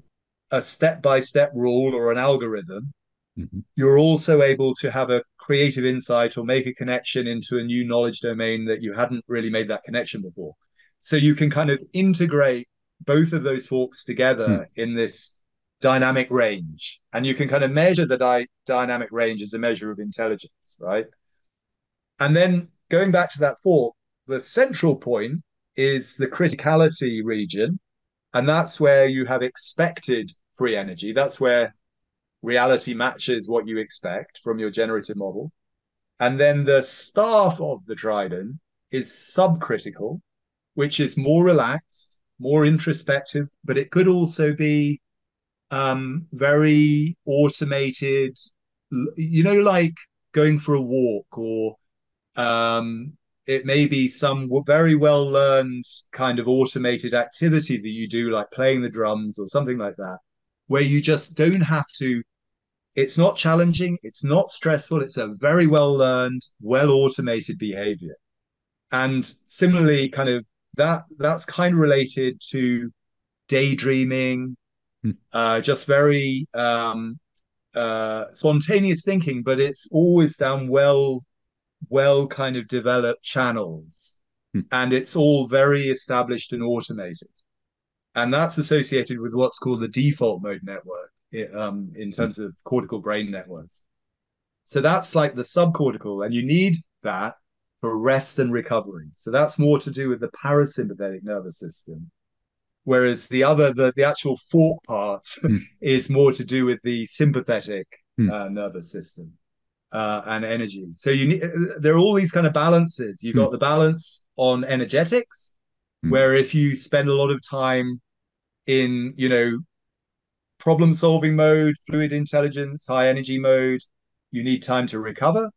a step by step rule or an algorithm. Mm-hmm. You're also able to have a creative insight or make a connection into a new knowledge domain that you hadn't really made that connection before. So you can kind of integrate both of those forks together mm. in this dynamic range. And you can kind of measure the di- dynamic range as a measure of intelligence, right? And then going back to that fork, the central point is the criticality region. And that's where you have expected free energy. That's where reality matches what you expect from your generative model. And then the staff of the trident is subcritical, which is more relaxed, more introspective, but it could also be um, very automated, you know, like going for a walk or um, it may be some very well learned kind of automated activity that you do, like playing the drums or something like that, where you just don't have to. It's not challenging, it's not stressful, it's a very well learned, well automated behavior. And similarly, kind of that that's kind of related to daydreaming, hmm. uh, just very um, uh, spontaneous thinking, but it's always down well well kind of developed channels hmm. and it's all very established and automated and that's associated with what's called the default mode network um, in hmm. terms of cortical brain networks so that's like the subcortical and you need that for rest and recovery so that's more to do with the parasympathetic nervous system whereas the other the, the actual fork part mm. is more to do with the sympathetic mm. uh, nervous system uh, and energy. So you need there are all these kind of balances. You got mm. the balance on energetics, mm. where if you spend a lot of time in you know problem solving mode, fluid intelligence, high energy mode, you need time to recover,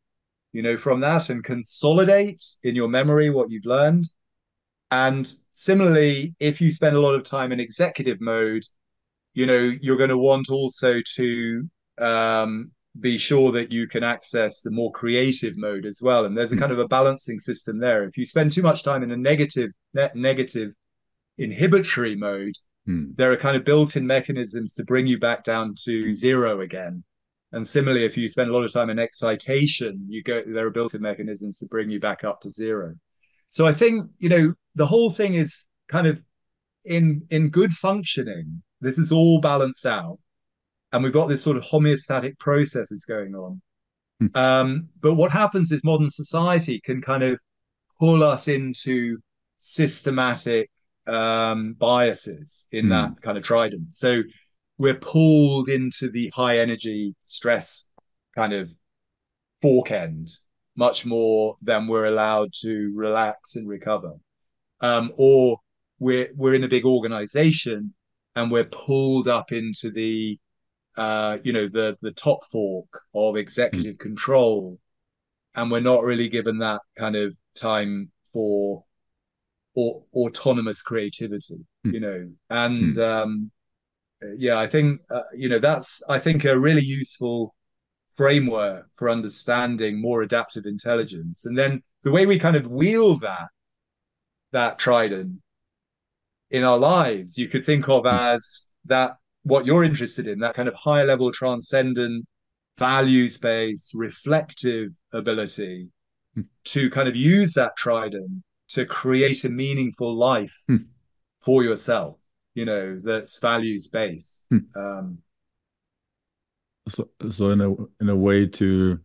you know, from that and consolidate in your memory what you've learned. And similarly, if you spend a lot of time in executive mode, you know, you're going to want also to um, be sure that you can access the more creative mode as well. And there's a hmm. kind of a balancing system there. If you spend too much time in a negative, net negative inhibitory mode, mm. there are kind of built-in mechanisms to bring you back down to zero again. And similarly, if you spend a lot of time in excitation, you go there are built-in mechanisms to bring you back up to zero. So I think, you know, the whole thing is kind of in in good functioning, this is all balanced out and we've got this sort of homeostatic processes going on. Hmm. Um, but what happens is modern society can kind of pull us into systematic um, biases in that hmm. kind of trident. So we're pulled into the high energy stress kind of fork end much more than we're allowed to relax and recover. Um, or we're we're in a big organization and we're pulled up into the uh, you know, the the top fork of executive mm. control, and we're not really given that kind of time for or autonomous creativity, mm. you know, and mm. um, yeah, I think uh, you know that's I think a really useful framework for understanding more adaptive intelligence, and then the way we kind of wield that that trident in our lives, you could think of hmm. as that what you're interested in, that kind of higher level transcendent, values based, reflective ability hmm. to kind of use that trident to create a meaningful life hmm. for yourself, you know, that's values based. Hmm. Um, so, so in a in a way to,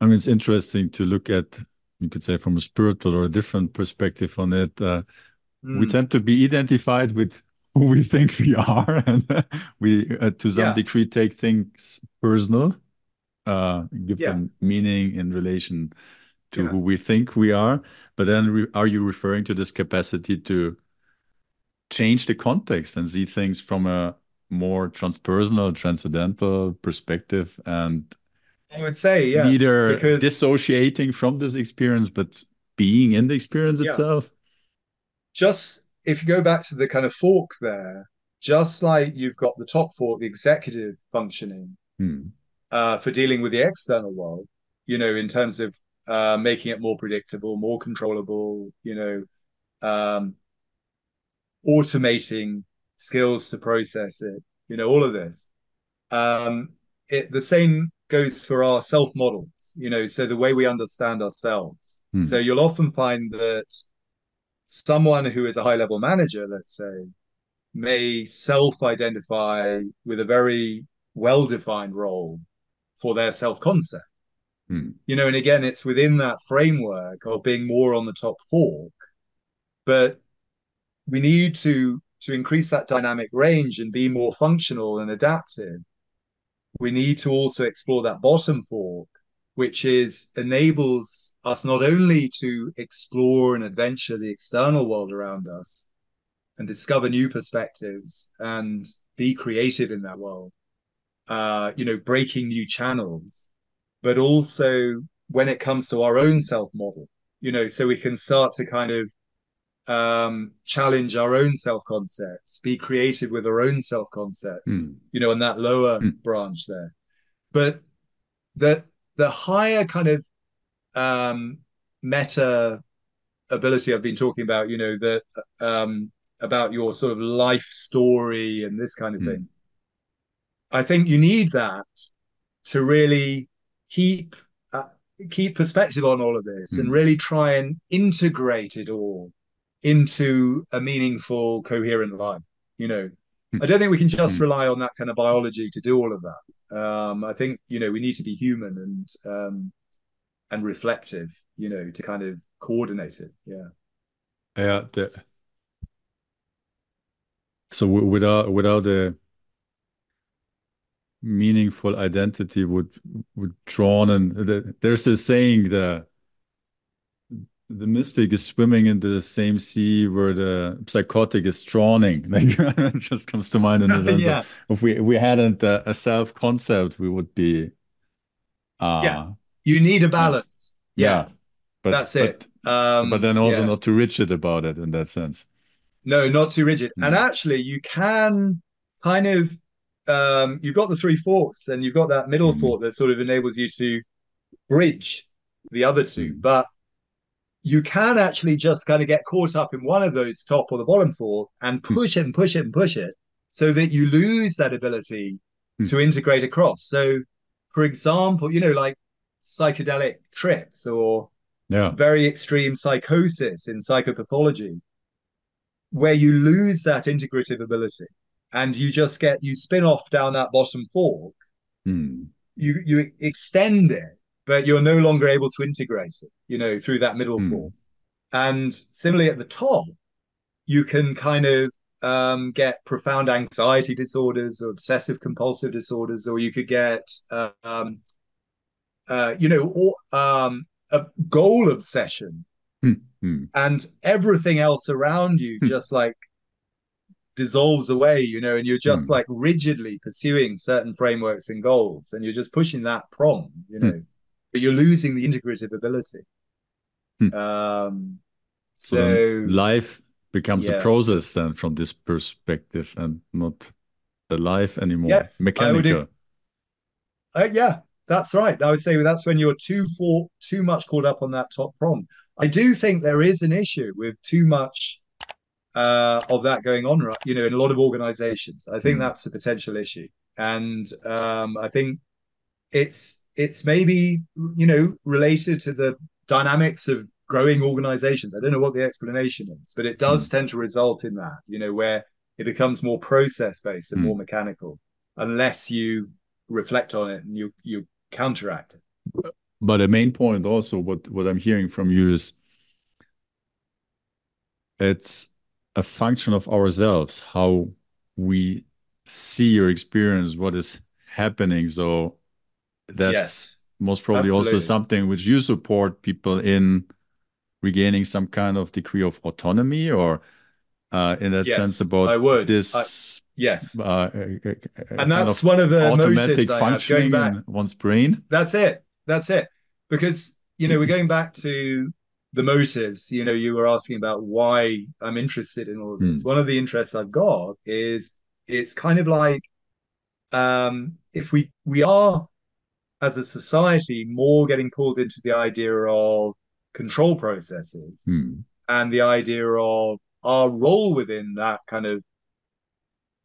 I mean, it's interesting to look at. You could say from a spiritual or a different perspective on it. Uh, we hmm. tend to be identified with who we think we are, and we, uh, to some yeah. degree, take things personal, uh, give yeah. them meaning in relation to yeah. who we think we are. But then, are you referring to this capacity to change the context and see things from a more transpersonal, transcendental perspective, and I would say, yeah, neither because... dissociating from this experience, but being in the experience itself. Just if you go back to the kind of fork there, just like you've got the top fork, the executive functioning hmm. uh, for dealing with the external world, you know, in terms of uh, making it more predictable, more controllable, you know, um, automating skills to process it, you know, all of this. Um, it, the same goes for our self models, you know, so the way we understand ourselves. Hmm. So you'll often find that someone who is a high level manager, let's say, may self identify with a very well defined role for their self concept. Hmm. You know, and again, it's within that framework of being more on the top fork, but we need to to increase that dynamic range and be more functional and adaptive. We need to also explore that bottom fork which is enables us not only to explore and adventure the external world around us and discover new perspectives and be creative in that world, uh, you know, breaking new channels, but also when it comes to our own self model, you know, so we can start to kind of um, challenge our own self concepts, be creative with our own self concepts, mm. you know, in that lower mm. branch there. But the the higher kind of um, meta ability I've been talking about, you know, that um, about your sort of life story and this kind of mm. thing. I think you need that to really keep uh, keep perspective on all of this mm. and really try and integrate it all into a meaningful, coherent life. You know, mm. I don't think we can just mm. rely on that kind of biology to do all of that. Um, I think you know we need to be human and um, and reflective, you know, to kind of coordinate it. Yeah. Yeah. The, so without without a meaningful identity would would drawn and the, there's this saying the the mystic is swimming in the same sea where the psychotic is drowning. Like it just comes to mind in the sense yeah. of if we if we hadn't a, a self concept, we would be. Uh, yeah, you need a balance. Yeah, yeah. but that's but, it. Um, but then also yeah. not too rigid about it in that sense. No, not too rigid. Mm. And actually, you can kind of um, you've got the three fourths, and you've got that middle mm. fourth that sort of enables you to bridge the other two, mm. but you can actually just kind of get caught up in one of those top or the bottom four and hmm. push it and push it and push it so that you lose that ability mm. to integrate across. So, for example, you know, like psychedelic trips or yeah. very extreme psychosis in psychopathology, where you lose that integrative ability and you just get you spin off down that bottom fork. Mm. You you extend it but you're no longer able to integrate it, you know, through that middle mm. form. And similarly at the top, you can kind of um, get profound anxiety disorders or obsessive compulsive disorders, or you could get, uh, um, uh, you know, or, um, a goal obsession, mm-hmm. and everything else around you hmm. just like dissolves away, you know, and you're just mm. like rigidly pursuing certain frameworks and goals, and you're just pushing that prong, you know. But you're losing the integrative ability. Hmm. Um, so, so life becomes yeah. a process then from this perspective and not a life anymore. Yes, mechanical. Uh, yeah, that's right. I would say that's when you're too for too much caught up on that top prong. I do think there is an issue with too much uh, of that going on, right? You know, in a lot of organizations. I think mm. that's a potential issue, and um, I think it's it's maybe you know related to the dynamics of growing organizations i don't know what the explanation is but it does mm. tend to result in that you know where it becomes more process based and mm. more mechanical unless you reflect on it and you you counteract it but the main point also what what i'm hearing from you is it's a function of ourselves how we see or experience what is happening so that's yes, most probably absolutely. also something which you support people in regaining some kind of degree of autonomy or uh, in that yes, sense about I would. this I, yes uh, and that's one of the automatic functioning in one's brain that's it that's it because you know we're going back to the motives you know you were asking about why i'm interested in all of this mm. one of the interests i've got is it's kind of like um if we we are as a society more getting pulled into the idea of control processes hmm. and the idea of our role within that kind of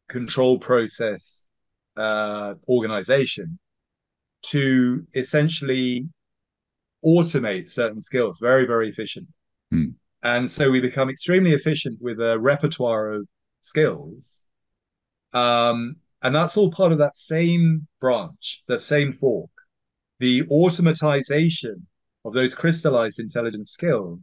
control process uh, organization to essentially automate certain skills very, very efficiently. Hmm. And so we become extremely efficient with a repertoire of skills. Um, and that's all part of that same branch, the same fork the automatization of those crystallized intelligence skills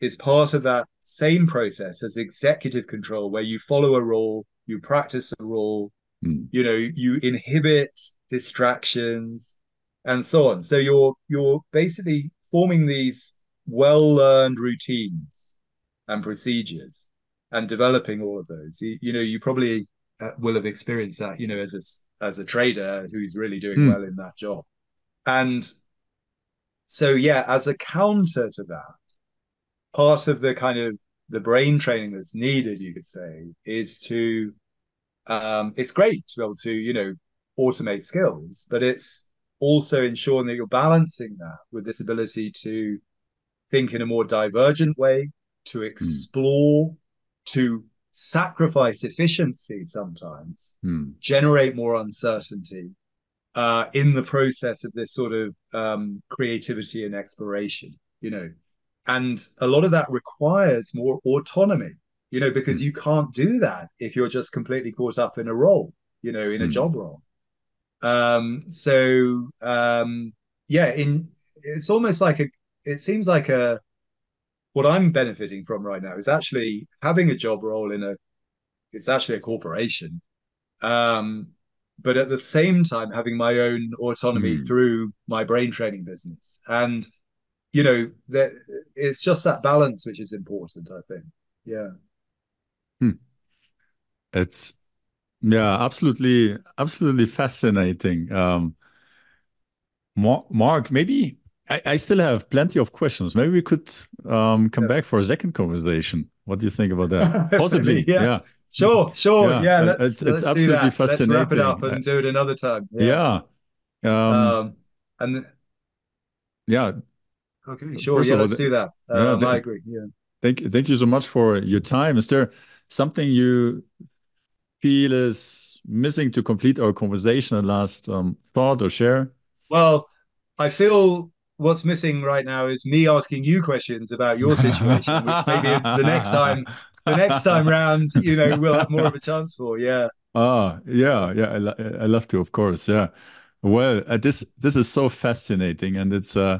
is part of that same process as executive control, where you follow a role, you practice a role, mm. you know, you inhibit distractions, and so on. So you're you're basically forming these well-learned routines and procedures and developing all of those. You, you know, you probably uh, will have experienced that, you know, as a as a trader who's really doing mm. well in that job. And so yeah, as a counter to that, part of the kind of the brain training that's needed, you could say, is to um, it's great to be able to, you know, automate skills, but it's also ensuring that you're balancing that with this ability to think in a more divergent way, to hmm. explore, mm. to sacrifice efficiency sometimes, mm. generate more uncertainty uh, in the process of this sort of um, creativity and exploration, you know. And a lot of that requires more autonomy, you know, because mm. you can't do that if you're just completely caught up in a role, you know, in a hmm. job role. Um, so um, yeah, in it's almost like a it seems like a what I'm benefiting from right now is actually having a job role in a it's actually a corporation. Um, but at the same time having my own autonomy mm. through my brain training business. And you know, that it's just that balance which is important, I think. Yeah. Hmm. It's yeah, absolutely, absolutely fascinating. Um, Mark, maybe I, I, still have plenty of questions. Maybe we could um, come yeah. back for a second conversation. What do you think about that? Possibly, yeah. yeah. Sure, sure. Yeah, yeah let's, it's, let's it's absolutely fascinating. Let's wrap it up and do it another time. Yeah. yeah. Um, um, and yeah. Okay, sure. First yeah, let's do that. Um, I agree. Yeah. Thank, you. thank you so much for your time. Is there something you feel is missing to complete our conversation? A last um, thought or share? Well, I feel what's missing right now is me asking you questions about your situation, which maybe the next time, the next time round, you know, we'll have more of a chance for. Yeah. Ah, yeah, yeah. I, I love to, of course. Yeah. Well, uh, this this is so fascinating, and it's uh,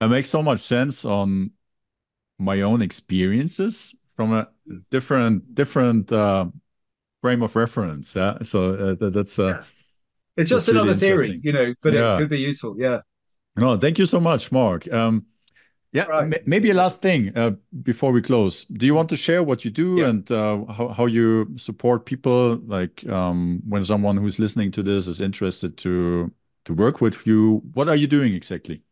it makes so much sense on my own experiences from a different different uh, frame of reference. Yeah, so uh, that, that's uh, yeah. it's just another really theory, you know, but yeah. it could be useful. Yeah. No, thank you so much, Mark. Um, yeah, right. maybe a last thing uh, before we close. Do you want to share what you do yeah. and uh, how, how you support people? Like um, when someone who's listening to this is interested to to work with you, what are you doing exactly?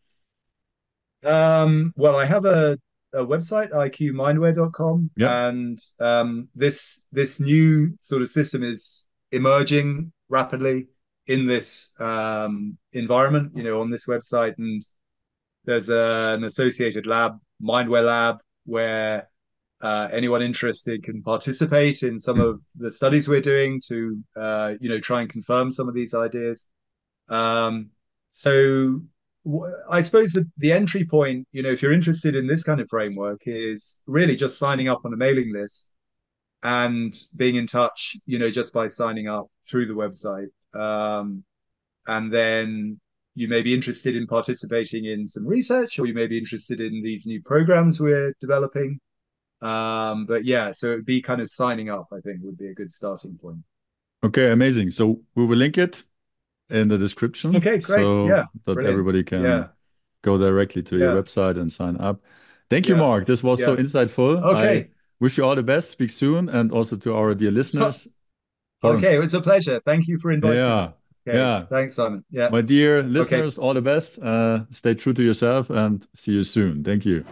Um, well, I have a a website, iqmindware.com. Yeah. And um, this this new sort of system is emerging rapidly in this um, environment, you know, on this website. And there's an associated lab, Mindware Lab, where uh, anyone interested can participate in some of the studies we're doing to, uh, you know, try and confirm some of these ideas. Um, so I suppose the, the entry point, you know, if you're interested in this kind of framework, is really just signing up on a mailing list and being in touch, you know, just by signing up through the website. Um, and then you may be interested in participating in some research, or you may be interested in these new programs we're developing. Um, but yeah, so it'd be kind of signing up, I think, would be a good starting point. Okay, amazing. So we will link it in the description. Okay, great. So yeah, that brilliant. everybody can yeah. go directly to yeah. your website and sign up. Thank you, yeah. Mark. This was so insightful. Okay. I wish you all the best. Speak soon. And also to our dear listeners. Okay, it was a pleasure. Thank you for inviting me. Okay. Yeah. Thanks, Simon. Yeah. My dear listeners, okay. all the best. Uh, stay true to yourself and see you soon. Thank you.